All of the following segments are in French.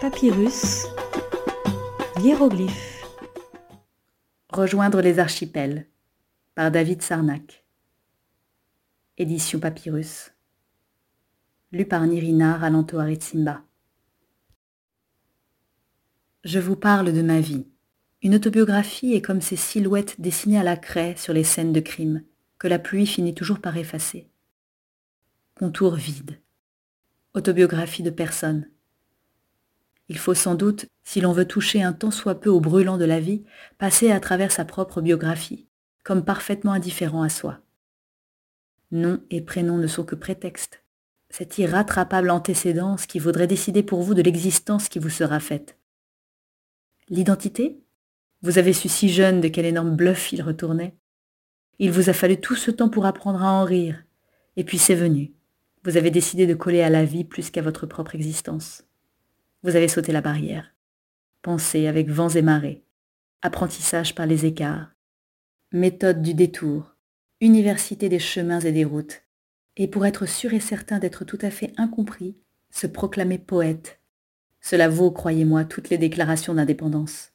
Papyrus, hiéroglyphe. Rejoindre les archipels par David Sarnak. Édition Papyrus. Lu par Nirina Ralanto. Je vous parle de ma vie. Une autobiographie est comme ces silhouettes dessinées à la craie sur les scènes de crime, que la pluie finit toujours par effacer. Contour vide. Autobiographie de personne il faut sans doute, si l'on veut toucher un tant soit peu au brûlant de la vie, passer à travers sa propre biographie, comme parfaitement indifférent à soi. Nom et prénom ne sont que prétextes. Cette irrattrapable antécédence qui vaudrait décider pour vous de l'existence qui vous sera faite. L'identité? Vous avez su si jeune de quel énorme bluff il retournait. Il vous a fallu tout ce temps pour apprendre à en rire. Et puis c'est venu. Vous avez décidé de coller à la vie plus qu'à votre propre existence. Vous avez sauté la barrière. Pensée avec vents et marées. Apprentissage par les écarts. Méthode du détour. Université des chemins et des routes. Et pour être sûr et certain d'être tout à fait incompris, se proclamer poète. Cela vaut, croyez-moi, toutes les déclarations d'indépendance.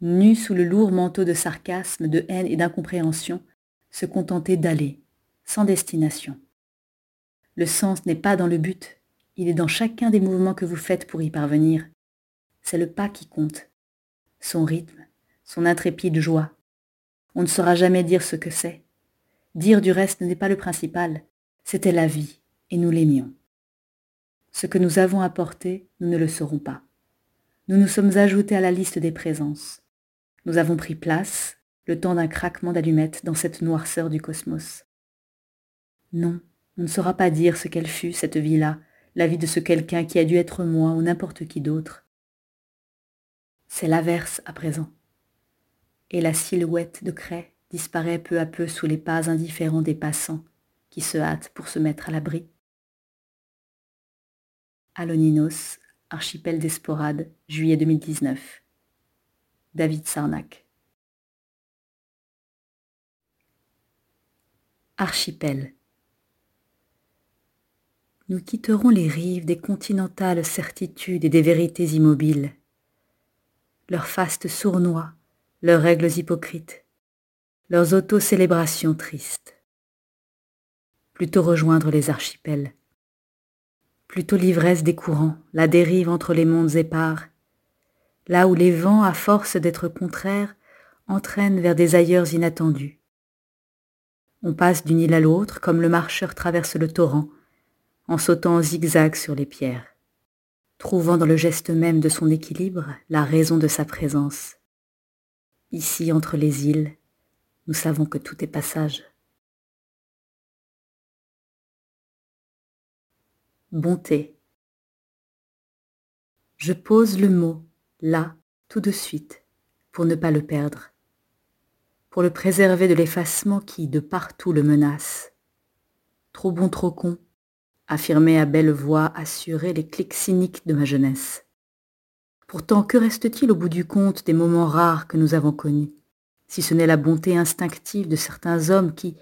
Nu sous le lourd manteau de sarcasme, de haine et d'incompréhension, se contenter d'aller, sans destination. Le sens n'est pas dans le but, il est dans chacun des mouvements que vous faites pour y parvenir. C'est le pas qui compte, son rythme, son intrépide joie. On ne saura jamais dire ce que c'est. Dire du reste n'est pas le principal, c'était la vie, et nous l'aimions. Ce que nous avons apporté, nous ne le saurons pas. Nous nous sommes ajoutés à la liste des présences. Nous avons pris place, le temps d'un craquement d'allumettes dans cette noirceur du cosmos. Non, on ne saura pas dire ce qu'elle fut, cette vie-là, la vie de ce quelqu'un qui a dû être moi ou n'importe qui d'autre. C'est l'averse à présent. Et la silhouette de craie disparaît peu à peu sous les pas indifférents des passants qui se hâtent pour se mettre à l'abri. Aloninos, archipel d'Esporade, juillet 2019. David Sarnak. Archipel nous quitterons les rives des continentales certitudes et des vérités immobiles, leurs fastes sournois, leurs règles hypocrites, leurs auto-célébrations tristes. Plutôt rejoindre les archipels, plutôt l'ivresse des courants, la dérive entre les mondes épars, là où les vents, à force d'être contraires, entraînent vers des ailleurs inattendus. On passe d'une île à l'autre comme le marcheur traverse le torrent, en sautant en zigzag sur les pierres, trouvant dans le geste même de son équilibre la raison de sa présence. Ici, entre les îles, nous savons que tout est passage. Bonté. Je pose le mot là, tout de suite, pour ne pas le perdre, pour le préserver de l'effacement qui, de partout, le menace. Trop bon, trop con, affirmait à belle voix assurée les clics cyniques de ma jeunesse. Pourtant, que reste-t-il au bout du compte des moments rares que nous avons connus, si ce n'est la bonté instinctive de certains hommes qui,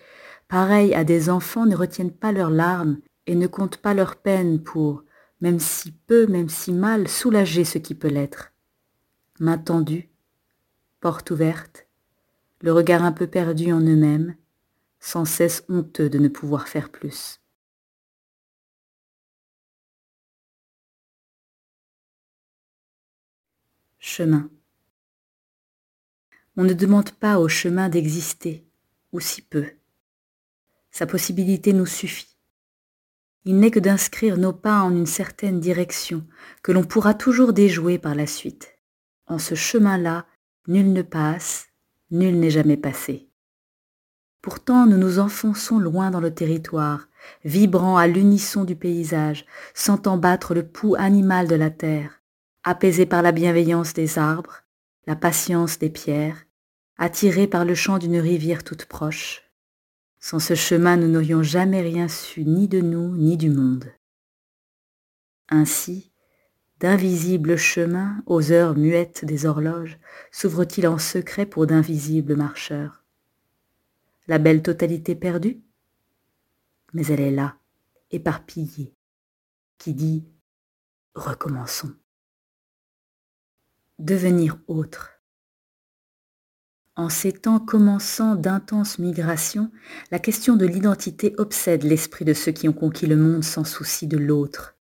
pareils à des enfants, ne retiennent pas leurs larmes et ne comptent pas leurs peines pour, même si peu, même si mal, soulager ce qui peut l'être. Main tendue, porte ouverte, le regard un peu perdu en eux-mêmes, sans cesse honteux de ne pouvoir faire plus. Chemin. On ne demande pas au chemin d'exister, ou si peu. Sa possibilité nous suffit. Il n'est que d'inscrire nos pas en une certaine direction, que l'on pourra toujours déjouer par la suite. En ce chemin-là, nul ne passe, nul n'est jamais passé. Pourtant, nous nous enfonçons loin dans le territoire, vibrant à l'unisson du paysage, sentant battre le pouls animal de la terre, apaisé par la bienveillance des arbres, la patience des pierres, attiré par le chant d'une rivière toute proche. Sans ce chemin, nous n'aurions jamais rien su ni de nous ni du monde. Ainsi, d'invisibles chemins, aux heures muettes des horloges, s'ouvrent-ils en secret pour d'invisibles marcheurs. La belle totalité perdue? Mais elle est là, éparpillée, qui dit recommençons. Devenir autre. En ces temps commençant d'intenses migrations, la question de l'identité obsède l'esprit de ceux qui ont conquis le monde sans souci de l'autre.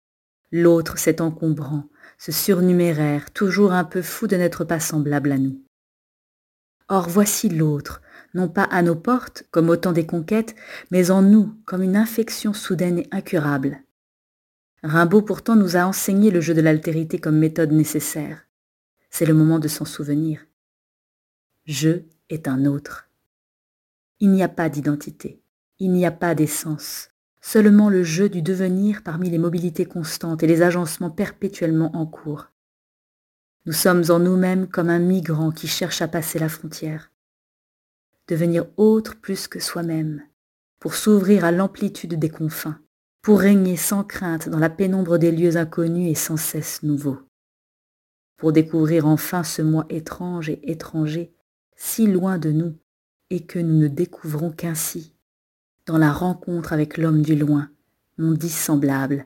L'autre, c'est encombrant, ce surnuméraire, toujours un peu fou de n'être pas semblable à nous. Or voici l'autre, non pas à nos portes, comme au temps des conquêtes, mais en nous, comme une infection soudaine et incurable. Rimbaud pourtant nous a enseigné le jeu de l'altérité comme méthode nécessaire. C'est le moment de s'en souvenir. Je est un autre. Il n'y a pas d'identité, il n'y a pas d'essence, seulement le jeu du devenir parmi les mobilités constantes et les agencements perpétuellement en cours. Nous sommes en nous-mêmes comme un migrant qui cherche à passer la frontière. Devenir autre plus que soi-même, pour s'ouvrir à l'amplitude des confins, pour régner sans crainte dans la pénombre des lieux inconnus et sans cesse nouveaux. Pour découvrir enfin ce moi étrange et étranger, si loin de nous, et que nous ne découvrons qu'ainsi, dans la rencontre avec l'homme du loin, mon dissemblable,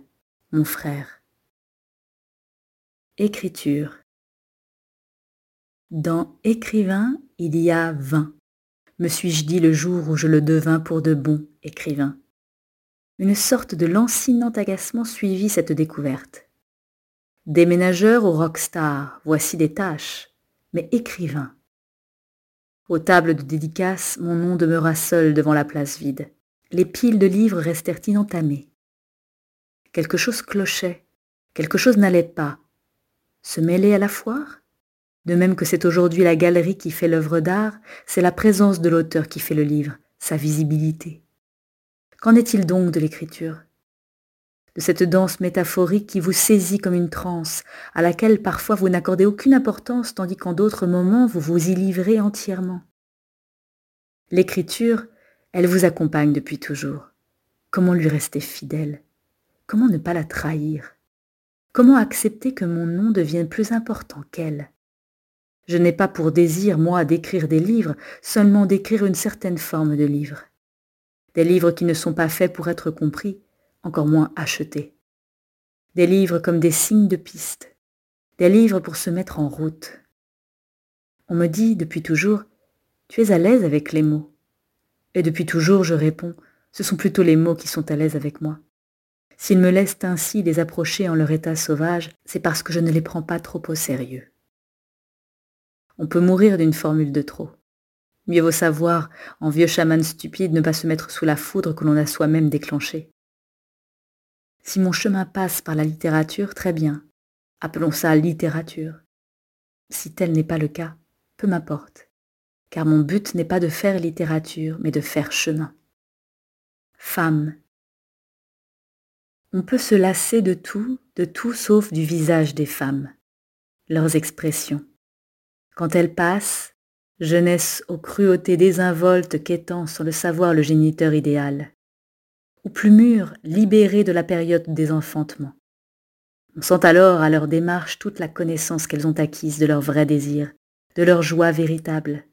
mon frère. Écriture dans écrivain, il y a vingt, me suis-je dit le jour où je le devins pour de bons écrivains. Une sorte de lancinant agacement suivit cette découverte. Déménageur au rockstar, voici des tâches, mais écrivain. Aux tables de dédicaces, mon nom demeura seul devant la place vide. Les piles de livres restèrent inentamées. Quelque chose clochait, quelque chose n'allait pas. Se mêler à la foire? De même que c'est aujourd'hui la galerie qui fait l'œuvre d'art, c'est la présence de l'auteur qui fait le livre, sa visibilité. Qu'en est-il donc de l'écriture? De cette danse métaphorique qui vous saisit comme une transe, à laquelle parfois vous n'accordez aucune importance tandis qu'en d'autres moments vous vous y livrez entièrement. L'écriture, elle vous accompagne depuis toujours. Comment lui rester fidèle? Comment ne pas la trahir? Comment accepter que mon nom devienne plus important qu'elle? Je n'ai pas pour désir, moi, d'écrire des livres, seulement d'écrire une certaine forme de livre. Des livres qui ne sont pas faits pour être compris, encore moins achetés. Des livres comme des signes de piste. Des livres pour se mettre en route. On me dit depuis toujours, tu es à l'aise avec les mots? Et depuis toujours je réponds, ce sont plutôt les mots qui sont à l'aise avec moi. S'ils me laissent ainsi les approcher en leur état sauvage, c'est parce que je ne les prends pas trop au sérieux. On peut mourir d'une formule de trop. Mieux vaut savoir, en vieux chaman stupide, ne pas se mettre sous la foudre que l'on a soi-même déclenchée. Si mon chemin passe par la littérature, très bien. Appelons ça littérature. Si tel n'est pas le cas, peu m'importe, car mon but n'est pas de faire littérature, mais de faire chemin. Femme. On peut se lasser de tout, de tout sauf du visage des femmes, leurs expressions, quand elle passe, jeunesse aux cruautés désinvoltes quêtant sans le savoir le géniteur idéal, plus mûre, libérée de la période des enfantements. On sent alors à leur démarche toute la connaissance qu'elles ont acquise de leur vrai désir, de leur joie véritable,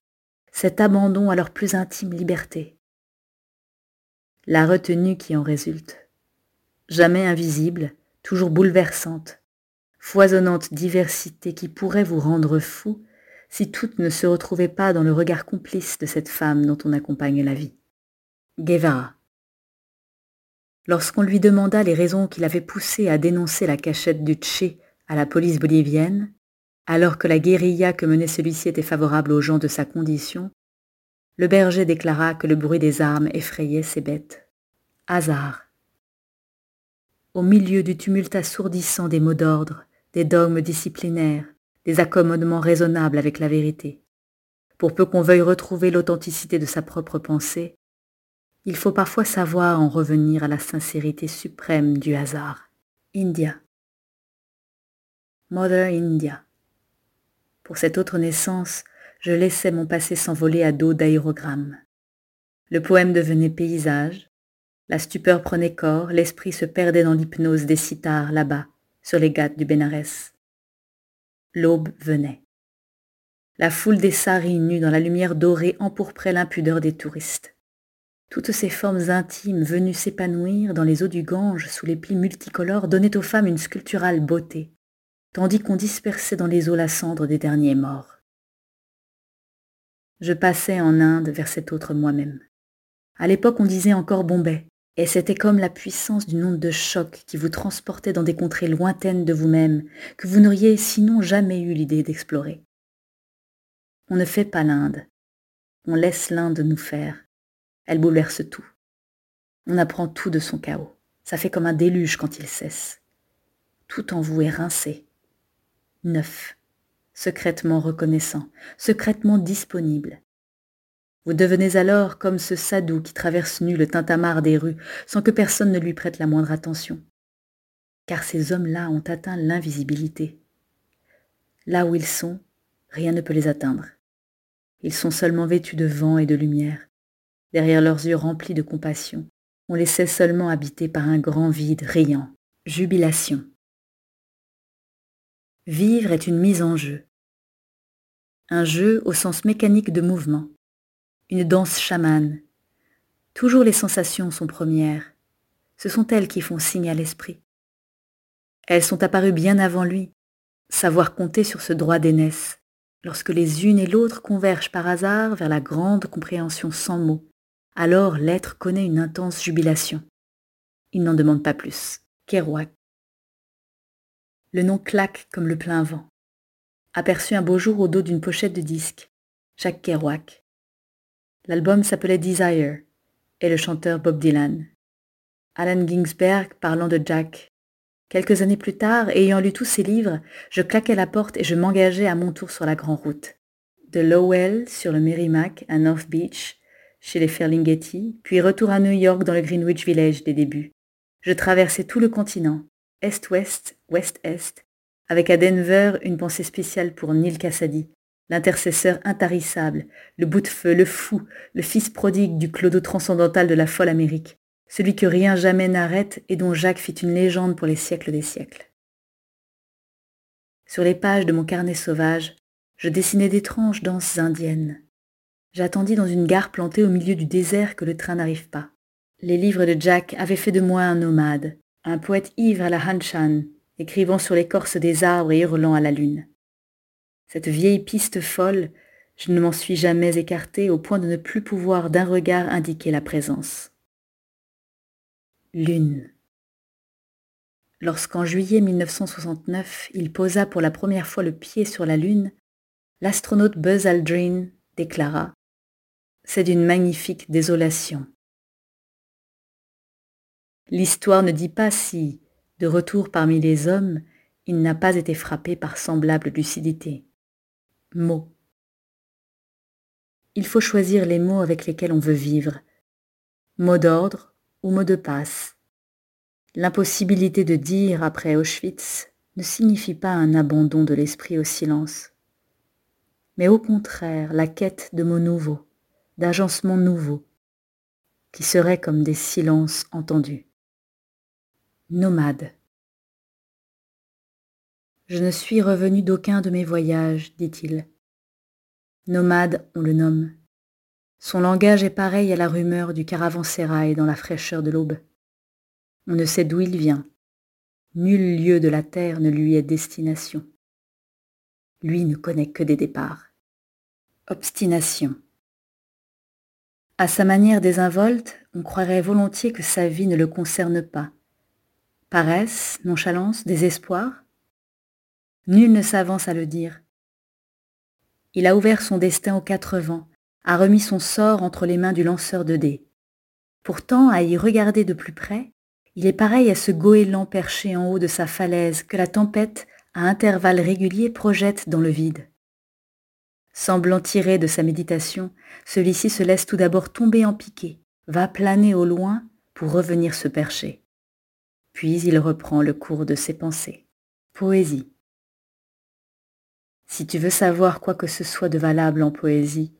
cet abandon à leur plus intime liberté. La retenue qui en résulte, jamais invisible, toujours bouleversante, foisonnante diversité qui pourrait vous rendre fou si toutes ne se retrouvaient pas dans le regard complice de cette femme dont on accompagne la vie. Guevara. Lorsqu'on lui demanda les raisons qui l'avaient poussé à dénoncer la cachette du Tché à la police bolivienne, alors que la guérilla que menait celui-ci était favorable aux gens de sa condition, le berger déclara que le bruit des armes effrayait ses bêtes. Hasard. Au milieu du tumulte assourdissant des mots d'ordre, des dogmes disciplinaires, des accommodements raisonnables avec la vérité. Pour peu qu'on veuille retrouver l'authenticité de sa propre pensée, il faut parfois savoir en revenir à la sincérité suprême du hasard. India. Mother India. Pour cette autre naissance, je laissais mon passé s'envoler à dos d'aérogrammes. Le poème devenait paysage, la stupeur prenait corps, l'esprit se perdait dans l'hypnose des cithars là-bas, sur les gâtes du Bénarès l'aube venait. La foule des saris nus dans la lumière dorée empourprait l'impudeur des touristes. Toutes ces formes intimes venues s'épanouir dans les eaux du Gange sous les plis multicolores donnaient aux femmes une sculpturale beauté, tandis qu'on dispersait dans les eaux la cendre des derniers morts. Je passais en Inde vers cet autre moi-même. À l'époque, on disait encore Bombay, et c'était comme la puissance d'une onde de choc qui vous transportait dans des contrées lointaines de vous-même que vous n'auriez sinon jamais eu l'idée d'explorer. On ne fait pas l'Inde, on laisse l'Inde nous faire. Elle bouleverse tout. On apprend tout de son chaos. Ça fait comme un déluge quand il cesse. Tout en vous est rincé. Neuf. Secrètement reconnaissant, secrètement disponible. Vous devenez alors comme ce sadou qui traverse nu le tintamarre des rues sans que personne ne lui prête la moindre attention. Car ces hommes-là ont atteint l'invisibilité. Là où ils sont, rien ne peut les atteindre. Ils sont seulement vêtus de vent et de lumière. Derrière leurs yeux remplis de compassion, on les sait seulement habités par un grand vide riant, jubilation. Vivre est une mise en jeu. Un jeu au sens mécanique de mouvement, une danse chamane. Toujours les sensations sont premières. Ce sont elles qui font signe à l'esprit. Elles sont apparues bien avant lui. Savoir compter sur ce droit d'aînesse, lorsque les unes et l'autre convergent par hasard vers la grande compréhension sans mots, alors l'être connaît une intense jubilation. Il n'en demande pas plus. Kerouac. Le nom claque comme le plein vent. Aperçu un beau jour au dos d'une pochette de disque. Jacques Kerouac. L'album s'appelait Desire et le chanteur Bob Dylan. Alan Ginsberg parlant de Jack Quelques années plus tard, ayant lu tous ses livres, je claquais la porte et je m'engageais à mon tour sur la grande route. De Lowell sur le Merrimack à North Beach, chez les Ferlinghetti, puis retour à New York dans le Greenwich Village des débuts. Je traversais tout le continent, est-ouest, ouest-est, avec à Denver une pensée spéciale pour Neil Cassady, l'intercesseur intarissable, le bout de feu, le fou, le fils prodigue du clodo transcendantal de la folle Amérique, celui que rien jamais n'arrête et dont Jacques fit une légende pour les siècles des siècles. Sur les pages de mon carnet sauvage, je dessinais d'étranges danses indiennes. J'attendis dans une gare plantée au milieu du désert que le train n'arrive pas. Les livres de Jack avaient fait de moi un nomade, un poète ivre à la Hanshan, écrivant sur l'écorce des arbres et hurlant à la lune. Cette vieille piste folle, je ne m'en suis jamais écartée au point de ne plus pouvoir d'un regard indiquer la présence. Lune. Lorsqu'en juillet 1969, il posa pour la première fois le pied sur la Lune, l'astronaute Buzz Aldrin déclara C'est d'une magnifique désolation. L'histoire ne dit pas si, de retour parmi les hommes, il n'a pas été frappé par semblable lucidité. Mots. Il faut choisir les mots avec lesquels on veut vivre. Mots d'ordre, ou mot de passe. L'impossibilité de dire après Auschwitz ne signifie pas un abandon de l'esprit au silence, mais au contraire la quête de mots nouveaux, d'agencements nouveaux, qui seraient comme des silences entendus. Nomade. Je ne suis revenu d'aucun de mes voyages, dit-il. Nomade, on le nomme. Son langage est pareil à la rumeur du caravansérail dans la fraîcheur de l'aube. On ne sait d'où il vient. Nul lieu de la terre ne lui est destination. Lui ne connaît que des départs. Obstination. À sa manière désinvolte, on croirait volontiers que sa vie ne le concerne pas. Paresse, nonchalance, désespoir? Nul ne s'avance à le dire. Il a ouvert son destin aux quatre vents, a remis son sort entre les mains du lanceur de dés. Pourtant, à y regarder de plus près, il est pareil à ce goéland perché en haut de sa falaise que la tempête, à intervalles réguliers, projette dans le vide. Semblant tirer de sa méditation, celui-ci se laisse tout d'abord tomber en piqué, va planer au loin pour revenir se percher. Puis il reprend le cours de ses pensées. Poésie. Si tu veux savoir quoi que ce soit de valable en poésie,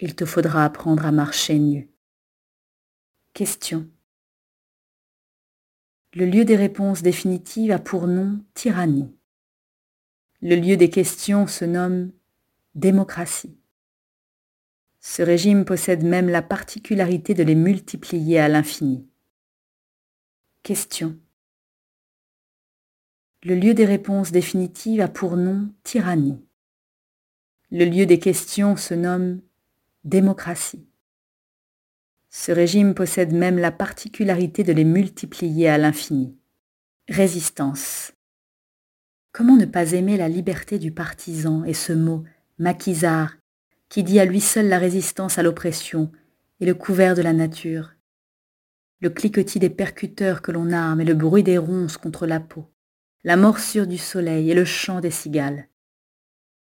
il te faudra apprendre à marcher nu. Question. Le lieu des réponses définitives a pour nom tyrannie. Le lieu des questions se nomme démocratie. Ce régime possède même la particularité de les multiplier à l'infini. Question. Le lieu des réponses définitives a pour nom tyrannie. Le lieu des questions se nomme démocratie. Ce régime possède même la particularité de les multiplier à l'infini. Résistance. Comment ne pas aimer la liberté du partisan et ce mot, maquisard, qui dit à lui seul la résistance à l'oppression et le couvert de la nature, le cliquetis des percuteurs que l'on arme et le bruit des ronces contre la peau, la morsure du soleil et le chant des cigales.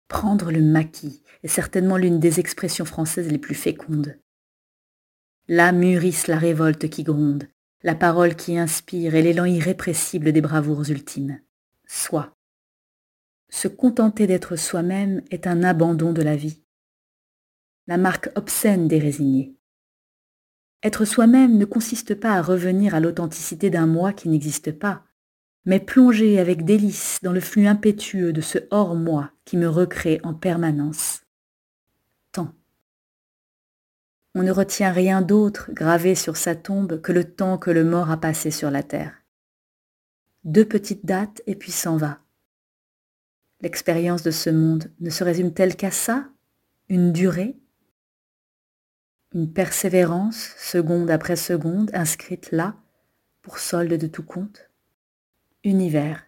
Prendre le maquis est certainement l'une des expressions françaises les plus fécondes. Là mûrissent la révolte qui gronde, la parole qui inspire et l'élan irrépressible des bravoures ultimes. Soi. Se contenter d'être soi-même est un abandon de la vie la marque obscène des résignés. Être soi-même ne consiste pas à revenir à l'authenticité d'un moi qui n'existe pas, mais plonger avec délice dans le flux impétueux de ce hors-moi qui me recrée en permanence. Temps. On ne retient rien d'autre gravé sur sa tombe que le temps que le mort a passé sur la terre. Deux petites dates et puis s'en va. L'expérience de ce monde ne se résume-t-elle qu'à ça? Une durée? Une persévérance, seconde après seconde, inscrite là, pour solde de tout compte? Univers.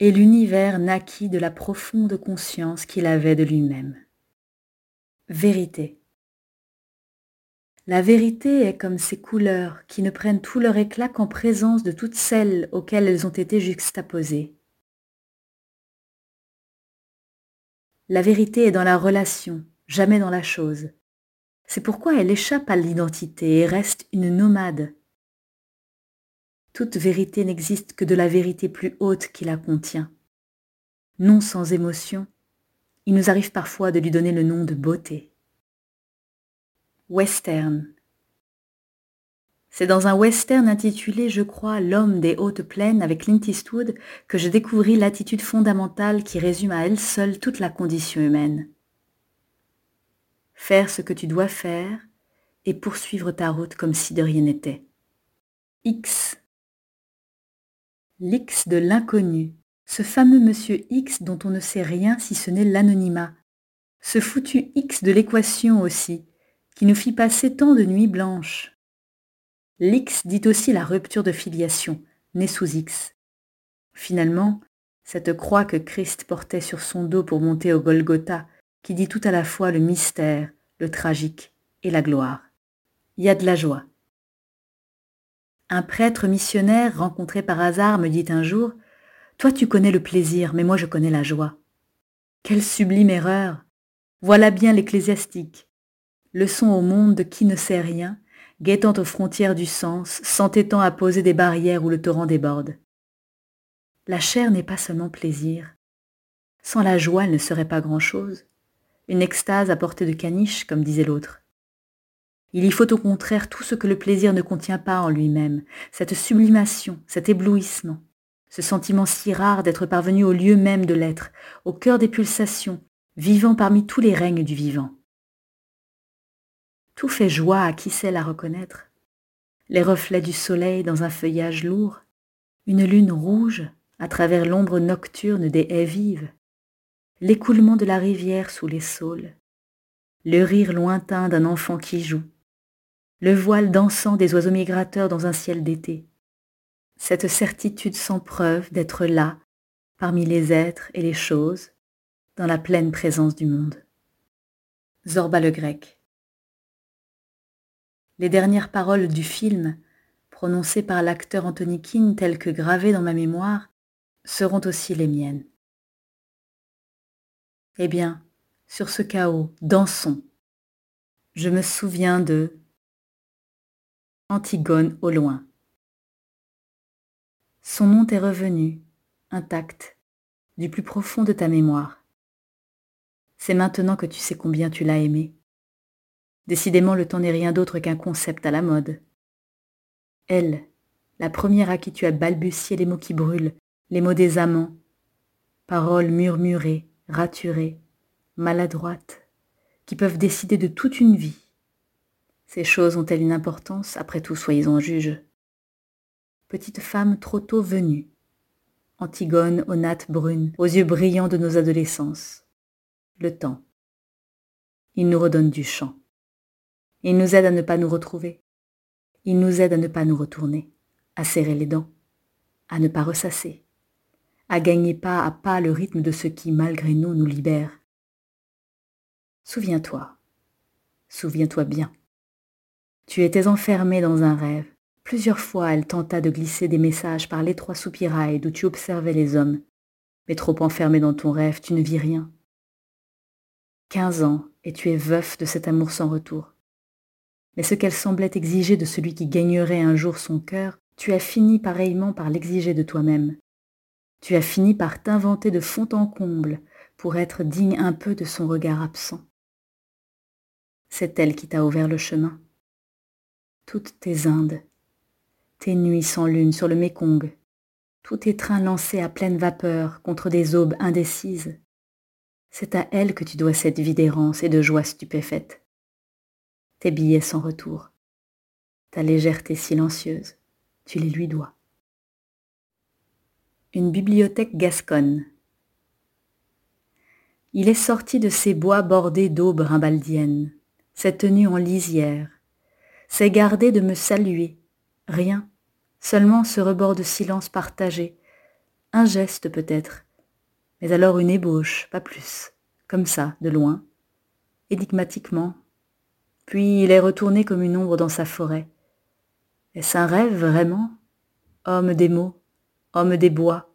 Et l'univers naquit de la profonde conscience qu'il avait de lui-même. Vérité. La vérité est comme ces couleurs qui ne prennent tout leur éclat qu'en présence de toutes celles auxquelles elles ont été juxtaposées. La vérité est dans la relation, jamais dans la chose. C'est pourquoi elle échappe à l'identité et reste une nomade. Toute vérité n'existe que de la vérité plus haute qui la contient. Non sans émotion, il nous arrive parfois de lui donner le nom de beauté. Western. C'est dans un western intitulé, je crois, L'homme des hautes plaines avec Clint Eastwood que je découvris l'attitude fondamentale qui résume à elle seule toute la condition humaine faire ce que tu dois faire et poursuivre ta route comme si de rien n'était. X. L'X de l'inconnu, ce fameux monsieur X dont on ne sait rien si ce n'est l'anonymat, ce foutu X de l'équation aussi, qui nous fit passer tant de nuits blanches. L'X dit aussi la rupture de filiation, née sous X. Finalement, cette croix que Christ portait sur son dos pour monter au Golgotha qui dit tout à la fois le mystère, le tragique et la gloire. Il y a de la joie. Un prêtre missionnaire rencontré par hasard me dit un jour Toi tu connais le plaisir, mais moi je connais la joie. Quelle sublime erreur Voilà bien l'ecclésiastique. Leçon au monde de qui ne sait rien, guettant aux frontières du sens, s'entêtant à poser des barrières où le torrent déborde. La chair n'est pas seulement plaisir. Sans la joie, elle ne serait pas grand-chose une extase à portée de caniche, comme disait l'autre. Il y faut au contraire tout ce que le plaisir ne contient pas en lui-même, cette sublimation, cet éblouissement, ce sentiment si rare d'être parvenu au lieu même de l'être, au cœur des pulsations, vivant parmi tous les règnes du vivant. Tout fait joie à qui sait la reconnaître. Les reflets du soleil dans un feuillage lourd, une lune rouge à travers l'ombre nocturne des haies vives, l'écoulement de la rivière sous les saules, le rire lointain d'un enfant qui joue, le voile dansant des oiseaux migrateurs dans un ciel d'été, cette certitude sans preuve d'être là, parmi les êtres et les choses, dans la pleine présence du monde. Zorba le grec. Les dernières paroles du film, prononcées par l'acteur Anthony Keane telles que gravées dans ma mémoire, seront aussi les miennes. Eh bien, sur ce chaos, dansons. Je me souviens de Antigone au loin. Son nom t'est revenu, intact, du plus profond de ta mémoire. C'est maintenant que tu sais combien tu l'as aimé. Décidément, le temps n'est rien d'autre qu'un concept à la mode. Elle, la première à qui tu as balbutié les mots qui brûlent, les mots des amants, paroles murmurées, raturée, maladroite, qui peuvent décider de toute une vie. Ces choses ont-elles une importance? Après tout, soyez-en juge. Petite femme trop tôt venue, Antigone aux nattes brunes, aux yeux brillants de nos adolescences. Le temps. Il nous redonne du chant. Il nous aide à ne pas nous retrouver. Il nous aide à ne pas nous retourner, à serrer les dents, à ne pas ressasser, à gagner pas à pas le rythme de ce qui, malgré nous, nous libère. Souviens-toi, souviens-toi bien. Tu étais enfermé dans un rêve. Plusieurs fois elle tenta de glisser des messages par l'étroit soupirail d'où tu observais les hommes. Mais trop enfermé dans ton rêve, tu ne vis rien. Quinze ans, et tu es veuf de cet amour sans retour. Mais ce qu'elle semblait exiger de celui qui gagnerait un jour son cœur, tu as fini pareillement par l'exiger de toi-même. Tu as fini par t'inventer de fond en comble pour être digne un peu de son regard absent. C'est elle qui t'a ouvert le chemin. Toutes tes Indes, tes nuits sans lune sur le Mékong, tous tes trains lancés à pleine vapeur contre des aubes indécises, c'est à elle que tu dois cette vie d'errance et de joie stupéfaite. Tes billets sans retour, ta légèreté silencieuse, tu les lui dois. Une bibliothèque gasconne. Il est sorti de ces bois bordés d'aubes rimbaldiennes, cette tenue en lisière, s'est gardé de me saluer, rien, seulement ce rebord de silence partagé, un geste peut-être, mais alors une ébauche, pas plus, comme ça, de loin, énigmatiquement. Puis il est retourné comme une ombre dans sa forêt. Est-ce un rêve vraiment? Homme des mots, homme des bois.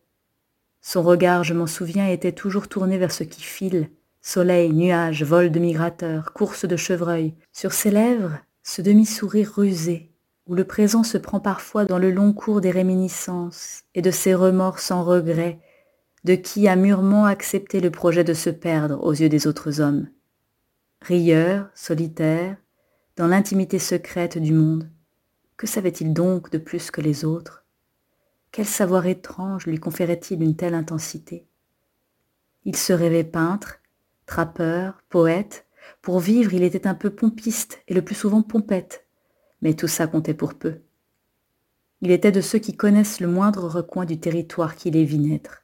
Son regard, je m'en souviens, était toujours tourné vers ce qui file, soleil, nuages, vol de migrateurs, course de chevreuils. Sur ses lèvres, ce demi-sourire rusé, où le présent se prend parfois dans le long cours des réminiscences et de ses remords sans regret, de qui a mûrement accepté le projet de se perdre aux yeux des autres hommes. Rieur, solitaire, dans l'intimité secrète du monde, que savait-il donc de plus que les autres? Quel savoir étrange lui conférait-il une telle intensité? Il se rêvait peintre, trappeur, poète, pour vivre il était un peu pompiste et le plus souvent pompette, mais tout ça comptait pour peu. Il était de ceux qui connaissent le moindre recoin du territoire qui les vit naître.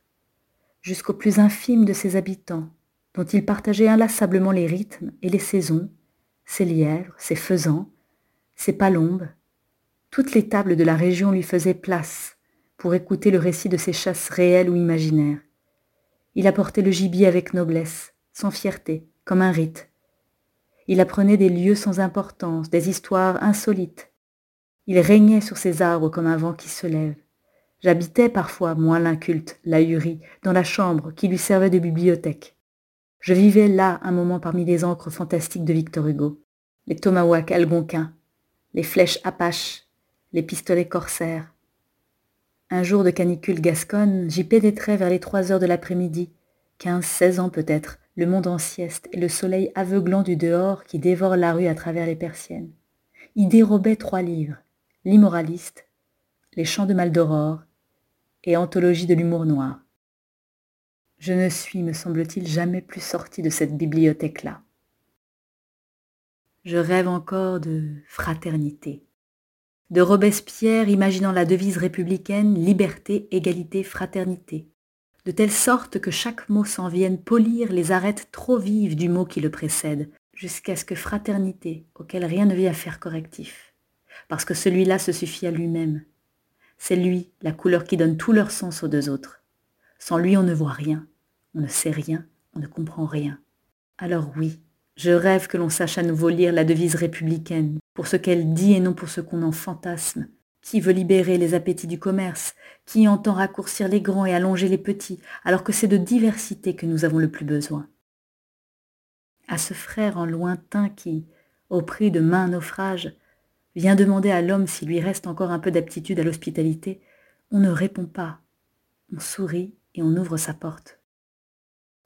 Jusqu'au plus infime de ses habitants, dont il partageait inlassablement les rythmes et les saisons, ses lièvres, ses faisans, ses palombes. Toutes les tables de la région lui faisaient place pour écouter le récit de ses chasses réelles ou imaginaires. Il apportait le gibier avec noblesse, sans fierté, comme un rite. Il apprenait des lieux sans importance, des histoires insolites. Il régnait sur ses arbres comme un vent qui se lève. J'habitais parfois, moi l'inculte, l'ahurie, dans la chambre qui lui servait de bibliothèque. Je vivais là un moment parmi les encres fantastiques de Victor Hugo, les tomahawks algonquins, les flèches apaches, les pistolets corsaires. Un jour de canicule gasconne, j'y pénétrais vers les trois heures de l'après-midi, quinze, seize ans peut-être, le monde en sieste et le soleil aveuglant du dehors qui dévore la rue à travers les persiennes. Y dérobait trois livres, l'immoraliste, les chants de Maldoror et anthologie de l'humour noir. Je ne suis, me semble-t-il, jamais plus sorti de cette bibliothèque-là. Je rêve encore de fraternité, de Robespierre imaginant la devise républicaine liberté, égalité, fraternité, de telle sorte que chaque mot s'en vienne polir les arêtes trop vives du mot qui le précède, jusqu'à ce que fraternité, auquel rien ne vient faire correctif, parce que celui-là se suffit à lui-même, c'est lui, la couleur qui donne tout leur sens aux deux autres. Sans lui, on ne voit rien, on ne sait rien, on ne comprend rien. Alors oui, je rêve que l'on sache à nouveau lire la devise républicaine, pour ce qu'elle dit et non pour ce qu'on en fantasme. Qui veut libérer les appétits du commerce? Qui entend raccourcir les grands et allonger les petits, alors que c'est de diversité que nous avons le plus besoin? À ce frère en lointain qui, au prix de mains naufrages, vient demander à l'homme s'il lui reste encore un peu d'aptitude à l'hospitalité, on ne répond pas. On sourit on ouvre sa porte.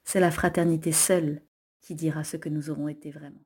C'est la fraternité seule qui dira ce que nous aurons été vraiment.